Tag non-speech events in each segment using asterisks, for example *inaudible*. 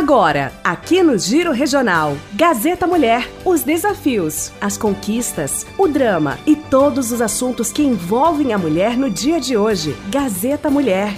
Agora, aqui no Giro Regional, Gazeta Mulher, os desafios, as conquistas, o drama e todos os assuntos que envolvem a mulher no dia de hoje. Gazeta Mulher.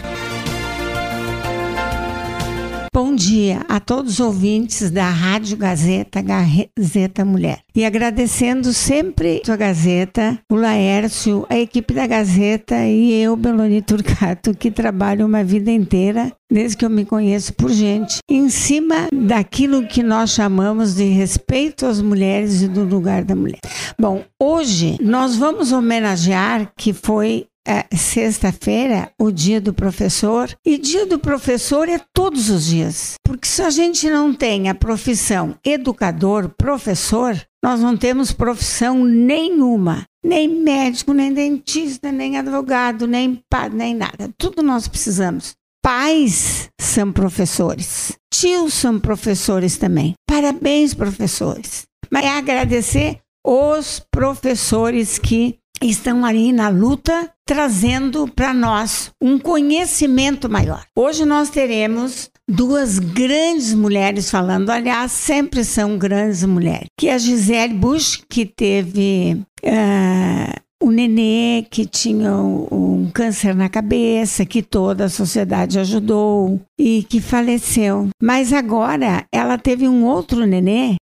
Bom dia a todos os ouvintes da Rádio Gazeta, Gazeta Mulher. E agradecendo sempre a Gazeta, o Laércio, a equipe da Gazeta e eu, Beloni Turcato, que trabalho uma vida inteira, desde que eu me conheço por gente, em cima daquilo que nós chamamos de respeito às mulheres e do lugar da mulher. Bom, hoje nós vamos homenagear que foi é, sexta-feira, o dia do professor, e dia do professor é todos os dias. Porque se a gente não tem a profissão educador, professor, nós não temos profissão nenhuma. Nem médico, nem dentista, nem advogado, nem padre, nem nada. Tudo nós precisamos. Pais são professores. Tios são professores também. Parabéns, professores. Mas é agradecer os professores que estão ali na luta, trazendo para nós um conhecimento maior. Hoje nós teremos duas grandes mulheres falando, aliás, sempre são grandes mulheres, que é a Gisele Bush, que teve uh, o nenê que tinha um câncer na cabeça, que toda a sociedade ajudou e que faleceu. Mas agora ela teve um outro nenê,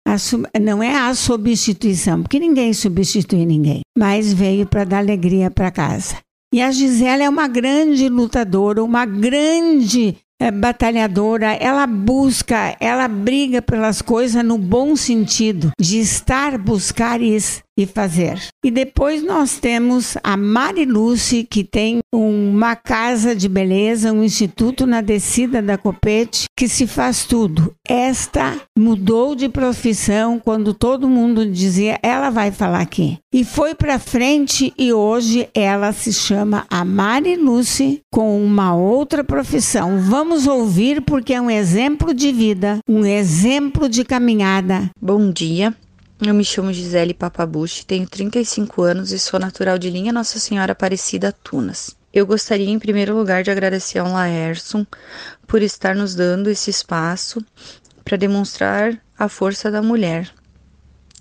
não é a substituição, porque ninguém substitui ninguém, mas veio para dar alegria para casa. E a Gisela é uma grande lutadora, uma grande é batalhadora, ela busca, ela briga pelas coisas no bom sentido de estar, buscar isso e fazer. E depois nós temos a Mari Lucy, que tem uma casa de beleza, um instituto na descida da Copete, que se faz tudo. Esta mudou de profissão quando todo mundo dizia, ela vai falar aqui. E foi para frente e hoje ela se chama a Mari Lucy com uma outra profissão. Vamos ouvir porque é um exemplo de vida, um exemplo de caminhada. Bom dia. Eu me chamo Gisele Papabuchi, tenho 35 anos e sou natural de Linha Nossa Senhora Aparecida Tunas. Eu gostaria, em primeiro lugar, de agradecer ao Laerson por estar nos dando esse espaço para demonstrar a força da mulher.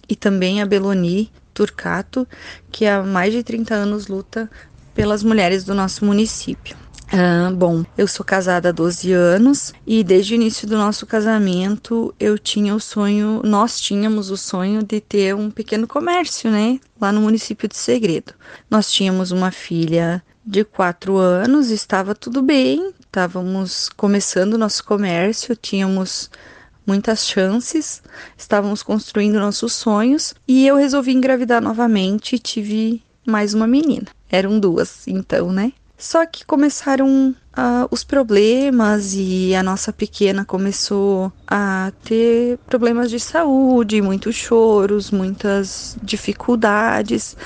E também a Beloni Turcato, que há mais de 30 anos luta pelas mulheres do nosso município. Ah, bom, eu sou casada há 12 anos e desde o início do nosso casamento eu tinha o sonho, nós tínhamos o sonho de ter um pequeno comércio, né? Lá no município de Segredo. Nós tínhamos uma filha de 4 anos, estava tudo bem, estávamos começando nosso comércio, tínhamos muitas chances, estávamos construindo nossos sonhos e eu resolvi engravidar novamente e tive mais uma menina. Eram duas, então, né? Só que começaram uh, os problemas e a nossa pequena começou a ter problemas de saúde, muitos choros, muitas dificuldades,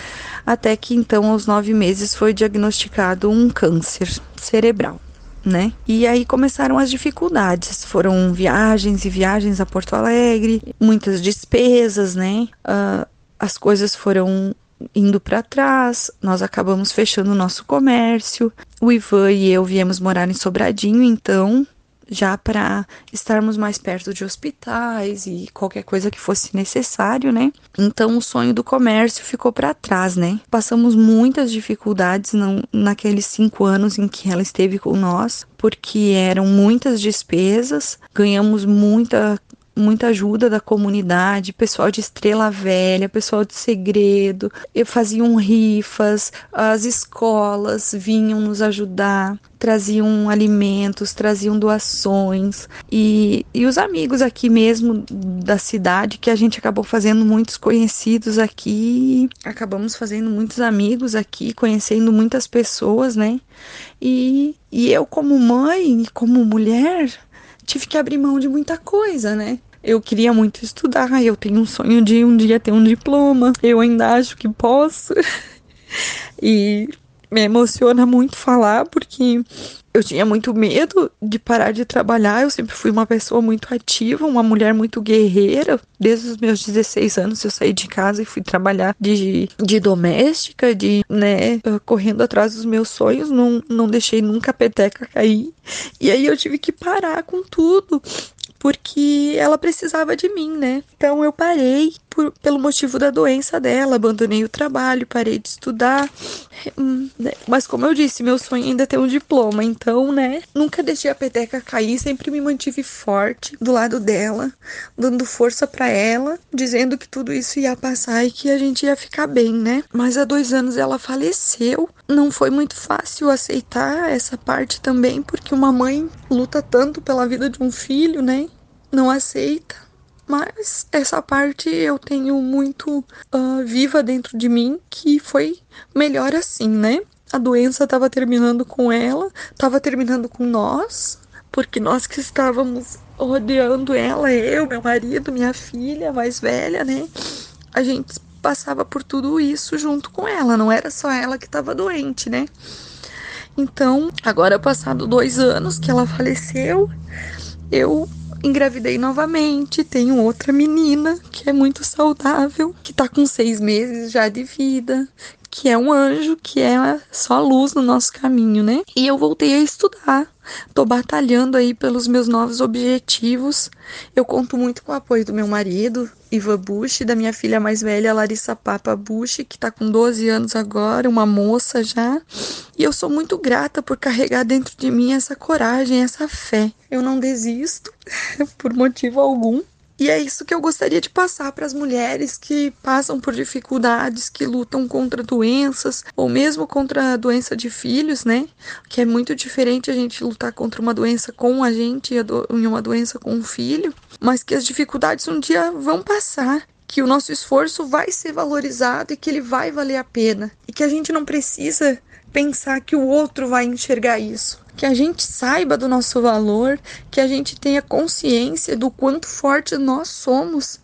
até que então, aos nove meses, foi diagnosticado um câncer cerebral. Né? E aí começaram as dificuldades. Foram viagens e viagens a Porto Alegre, muitas despesas, né? Uh, as coisas foram indo para trás, nós acabamos fechando o nosso comércio. O Ivan e eu viemos morar em Sobradinho, então, já para estarmos mais perto de hospitais e qualquer coisa que fosse necessário, né? Então o sonho do comércio ficou para trás, né? Passamos muitas dificuldades não, naqueles cinco anos em que ela esteve com nós, porque eram muitas despesas, ganhamos muita muita ajuda da comunidade, pessoal de Estrela Velha, pessoal de Segredo, faziam rifas, as escolas vinham nos ajudar, traziam alimentos, traziam doações e, e os amigos aqui mesmo da cidade que a gente acabou fazendo muitos conhecidos aqui, acabamos fazendo muitos amigos aqui, conhecendo muitas pessoas, né? E, e eu como mãe, como mulher, tive que abrir mão de muita coisa, né? Eu queria muito estudar, eu tenho um sonho de um dia ter um diploma, eu ainda acho que posso. *laughs* e me emociona muito falar porque eu tinha muito medo de parar de trabalhar. Eu sempre fui uma pessoa muito ativa, uma mulher muito guerreira. Desde os meus 16 anos eu saí de casa e fui trabalhar de, de doméstica, de, né, correndo atrás dos meus sonhos. Não, não deixei nunca a peteca cair. E aí eu tive que parar com tudo porque ela precisava de mim, né? Então eu parei por, pelo motivo da doença dela, abandonei o trabalho, parei de estudar. Hum, né? Mas como eu disse, meu sonho ainda é ter um diploma, então, né? Nunca deixei a peteca cair, sempre me mantive forte do lado dela, dando força para ela, dizendo que tudo isso ia passar e que a gente ia ficar bem, né? Mas há dois anos ela faleceu. Não foi muito fácil aceitar essa parte também, porque uma mãe luta tanto pela vida de um filho, né? Não aceita mas essa parte eu tenho muito uh, viva dentro de mim que foi melhor assim, né? A doença estava terminando com ela, estava terminando com nós, porque nós que estávamos rodeando ela, eu, meu marido, minha filha mais velha, né? A gente passava por tudo isso junto com ela, não era só ela que estava doente, né? Então, agora passado dois anos que ela faleceu, eu engravidei novamente, tenho outra menina que é muito saudável, que tá com seis meses já de vida, que é um anjo, que é só luz no nosso caminho, né? E eu voltei a estudar. Tô batalhando aí pelos meus novos objetivos. Eu conto muito com o apoio do meu marido, Ivan Bush, da minha filha mais velha, Larissa Papa Bush, que tá com 12 anos agora, uma moça já. E eu sou muito grata por carregar dentro de mim essa coragem, essa fé. Eu não desisto *laughs* por motivo algum. E é isso que eu gostaria de passar para as mulheres que passam por dificuldades, que lutam contra doenças, ou mesmo contra a doença de filhos, né? Que é muito diferente a gente lutar contra uma doença com a gente e uma doença com um filho, mas que as dificuldades um dia vão passar que o nosso esforço vai ser valorizado e que ele vai valer a pena. E que a gente não precisa pensar que o outro vai enxergar isso que a gente saiba do nosso valor, que a gente tenha consciência do quanto forte nós somos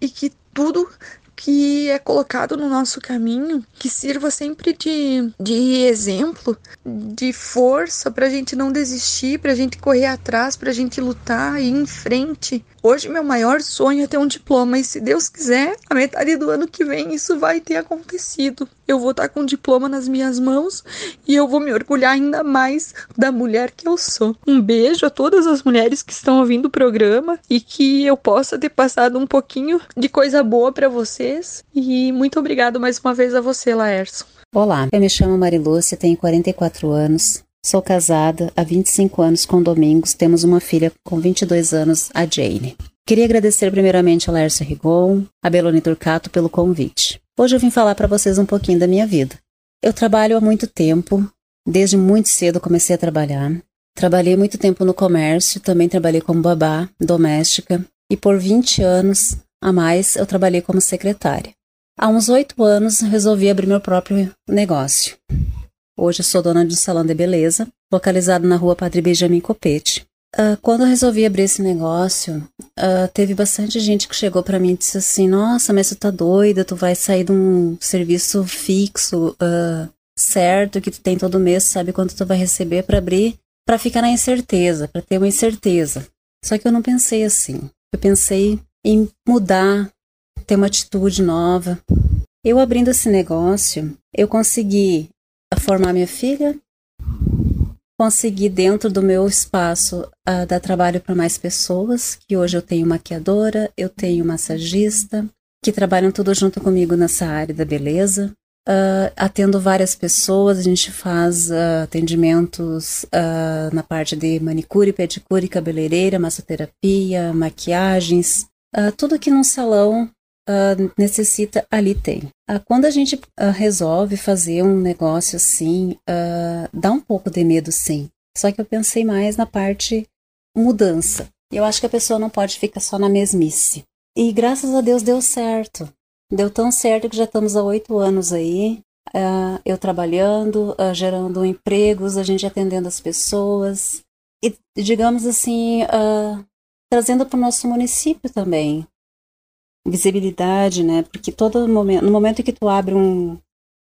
e que tudo que é colocado no nosso caminho, que sirva sempre de, de exemplo, de força para a gente não desistir, para a gente correr atrás, para a gente lutar e ir em frente. Hoje, meu maior sonho é ter um diploma, e se Deus quiser, a metade do ano que vem isso vai ter acontecido eu vou estar com o diploma nas minhas mãos e eu vou me orgulhar ainda mais da mulher que eu sou. Um beijo a todas as mulheres que estão ouvindo o programa e que eu possa ter passado um pouquinho de coisa boa para vocês. E muito obrigado mais uma vez a você, Laércio. Olá, eu me chamo Marilúcia, tenho 44 anos. Sou casada há 25 anos com Domingos, temos uma filha com 22 anos, a Jane. Queria agradecer primeiramente a Laércio Rigon, a Belone Turcato pelo convite. Hoje eu vim falar para vocês um pouquinho da minha vida. Eu trabalho há muito tempo, desde muito cedo comecei a trabalhar. Trabalhei muito tempo no comércio, também trabalhei como babá doméstica e por 20 anos a mais eu trabalhei como secretária. Há uns oito anos resolvi abrir meu próprio negócio. Hoje sou dona de um salão de beleza, localizado na rua Padre Benjamin Copete, Uh, quando eu resolvi abrir esse negócio, uh, teve bastante gente que chegou para mim e disse assim: Nossa, mas tu tá doida, tu vai sair de um serviço fixo, uh, certo, que tu tem todo mês, sabe quanto tu vai receber para abrir, para ficar na incerteza, para ter uma incerteza. Só que eu não pensei assim. Eu pensei em mudar, ter uma atitude nova. Eu abrindo esse negócio, eu consegui formar minha filha, consegui dentro do meu espaço uh, dar trabalho para mais pessoas, que hoje eu tenho maquiadora, eu tenho massagista, que trabalham tudo junto comigo nessa área da beleza. Uh, atendo várias pessoas, a gente faz uh, atendimentos na parte de manicure, pedicure, cabeleireira, massoterapia, maquiagens, tudo aqui num salão uh, necessita, ali tem. Uh, quando a gente uh, resolve fazer um negócio assim, dá um pouco de medo sim. Só que eu pensei mais na parte mudança. Eu acho que a pessoa não pode ficar só na mesmice. E graças a Deus deu certo. Deu tão certo que já estamos há oito anos aí. Uh, eu trabalhando, uh, gerando empregos, a gente atendendo as pessoas. E, digamos assim, uh, trazendo para o nosso município também visibilidade, né? Porque todo momento, no momento que tu abre um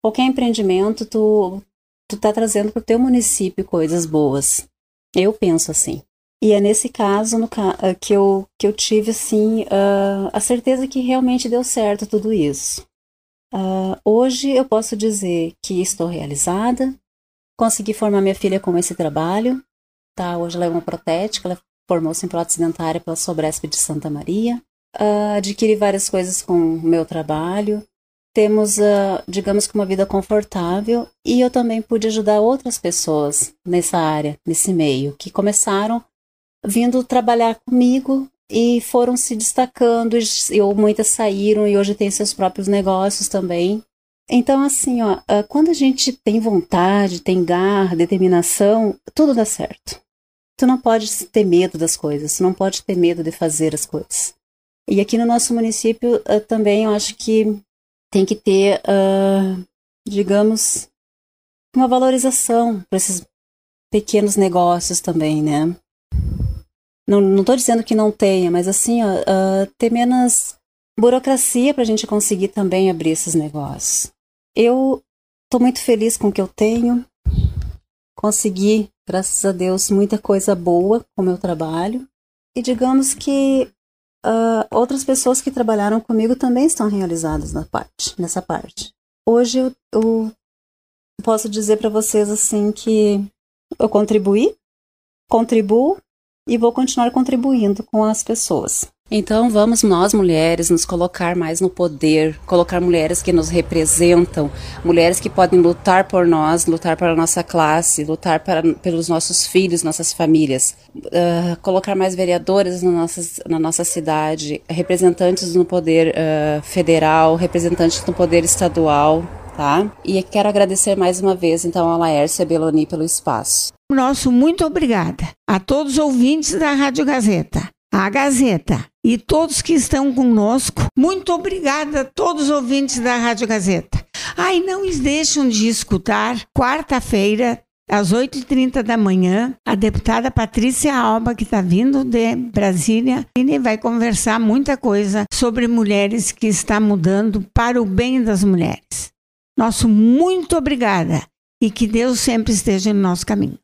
qualquer empreendimento, tu tu tá trazendo para o teu município coisas boas. Eu penso assim. E é nesse caso no, ah, que, eu, que eu tive assim uh, a certeza que realmente deu certo tudo isso. Uh, hoje eu posso dizer que estou realizada, consegui formar minha filha com esse trabalho. Tá, hoje ela é uma protética, ela formou-se em prótese dentária pela Sobresp de Santa Maria. Uh, adquiri várias coisas com o meu trabalho. Temos, uh, digamos que, uma vida confortável e eu também pude ajudar outras pessoas nessa área, nesse meio, que começaram vindo trabalhar comigo e foram se destacando, e, ou muitas saíram e hoje têm seus próprios negócios também. Então, assim, ó, ah, quando a gente tem vontade, tem garra, determinação, tudo dá certo. Tu não pode ter medo das coisas, tu não pode ter medo de fazer as coisas. E aqui no nosso município uh, também eu acho que tem que ter, uh, digamos, uma valorização para esses pequenos negócios também, né? Não estou dizendo que não tenha, mas assim, ó, uh, ter menos burocracia para a gente conseguir também abrir esses negócios. Eu estou muito feliz com o que eu tenho. Consegui, graças a Deus, muita coisa boa com o meu trabalho. E digamos que uh, outras pessoas que trabalharam comigo também estão realizadas na parte, nessa parte. Hoje eu, eu posso dizer para vocês assim que eu contribuí, contribuo e vou continuar contribuindo com as pessoas. Então vamos nós mulheres nos colocar mais no poder, colocar mulheres que nos representam, mulheres que podem lutar por nós, lutar para nossa classe, lutar para, pelos nossos filhos, nossas famílias, uh, colocar mais vereadoras na nossa, na nossa cidade, representantes no poder uh, federal, representantes no poder estadual, tá? E quero agradecer mais uma vez então a Laércia Beloni pelo espaço. Nosso muito obrigada a todos os ouvintes da Rádio Gazeta a Gazeta e todos que estão conosco. Muito obrigada a todos os ouvintes da Rádio Gazeta. Ai, não deixam de escutar quarta-feira, às 8h30 da manhã, a deputada Patrícia Alba, que está vindo de Brasília, e vai conversar muita coisa sobre mulheres que está mudando para o bem das mulheres. Nosso muito obrigada e que Deus sempre esteja no nosso caminho.